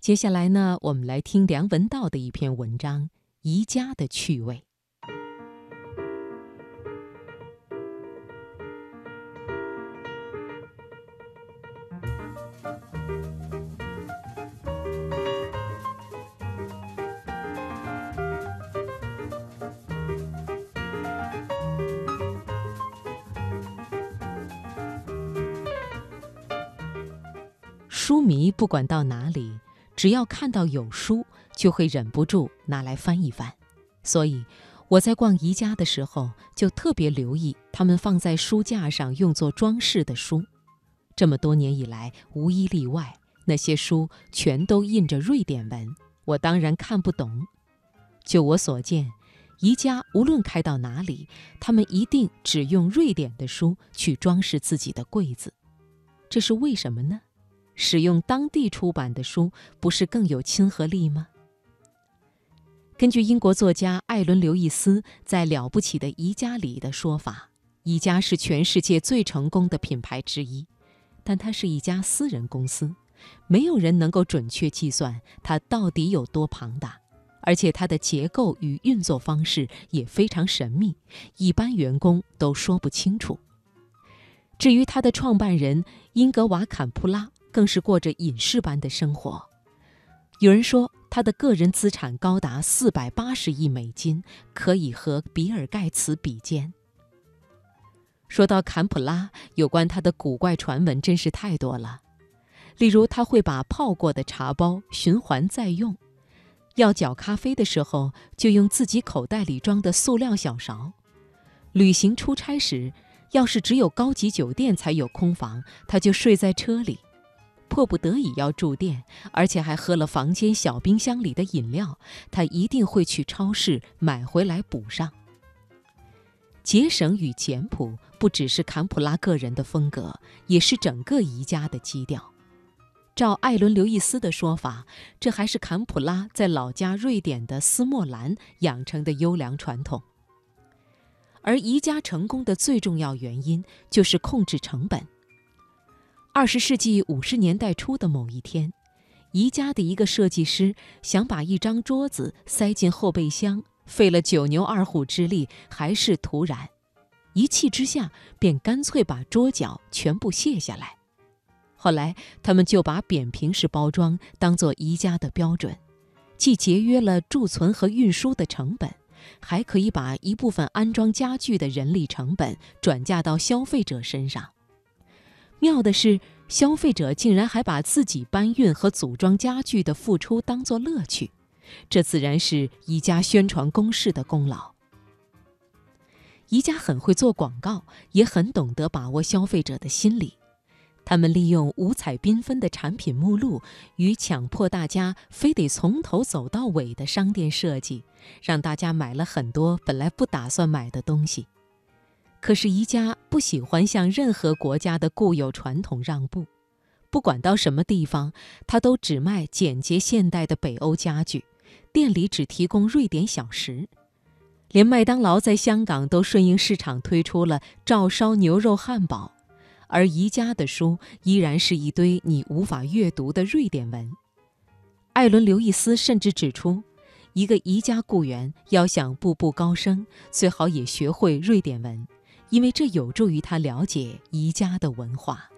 接下来呢，我们来听梁文道的一篇文章《宜家的趣味》。书迷不管到哪里，只要看到有书，就会忍不住拿来翻一翻。所以我在逛宜家的时候，就特别留意他们放在书架上用作装饰的书。这么多年以来，无一例外，那些书全都印着瑞典文，我当然看不懂。就我所见，宜家无论开到哪里，他们一定只用瑞典的书去装饰自己的柜子。这是为什么呢？使用当地出版的书，不是更有亲和力吗？根据英国作家艾伦·刘易斯在《了不起的宜家》里的说法，宜家是全世界最成功的品牌之一，但它是一家私人公司，没有人能够准确计算它到底有多庞大，而且它的结构与运作方式也非常神秘，一般员工都说不清楚。至于它的创办人英格瓦·坎普拉。更是过着隐士般的生活。有人说，他的个人资产高达四百八十亿美金，可以和比尔·盖茨比肩。说到坎普拉，有关他的古怪传闻真是太多了。例如，他会把泡过的茶包循环再用；要搅咖啡的时候，就用自己口袋里装的塑料小勺；旅行出差时，要是只有高级酒店才有空房，他就睡在车里。迫不得已要住店，而且还喝了房间小冰箱里的饮料，他一定会去超市买回来补上。节省与简朴不只是坎普拉个人的风格，也是整个宜家的基调。照艾伦·刘易斯的说法，这还是坎普拉在老家瑞典的斯莫兰养成的优良传统。而宜家成功的最重要原因就是控制成本。二十世纪五十年代初的某一天，宜家的一个设计师想把一张桌子塞进后备箱，费了九牛二虎之力，还是徒然。一气之下，便干脆把桌角全部卸下来。后来，他们就把扁平式包装当做宜家的标准，既节约了贮存和运输的成本，还可以把一部分安装家具的人力成本转嫁到消费者身上。妙的是，消费者竟然还把自己搬运和组装家具的付出当作乐趣，这自然是宜家宣传攻势的功劳。宜家很会做广告，也很懂得把握消费者的心理。他们利用五彩缤纷的产品目录与强迫大家非得从头走到尾的商店设计，让大家买了很多本来不打算买的东西。可是宜家不喜欢向任何国家的固有传统让步，不管到什么地方，他都只卖简洁现代的北欧家具，店里只提供瑞典小食。连麦当劳在香港都顺应市场推出了照烧牛肉汉堡，而宜家的书依然是一堆你无法阅读的瑞典文。艾伦·刘易斯甚至指出，一个宜家雇员要想步步高升，最好也学会瑞典文。因为这有助于他了解宜家的文化。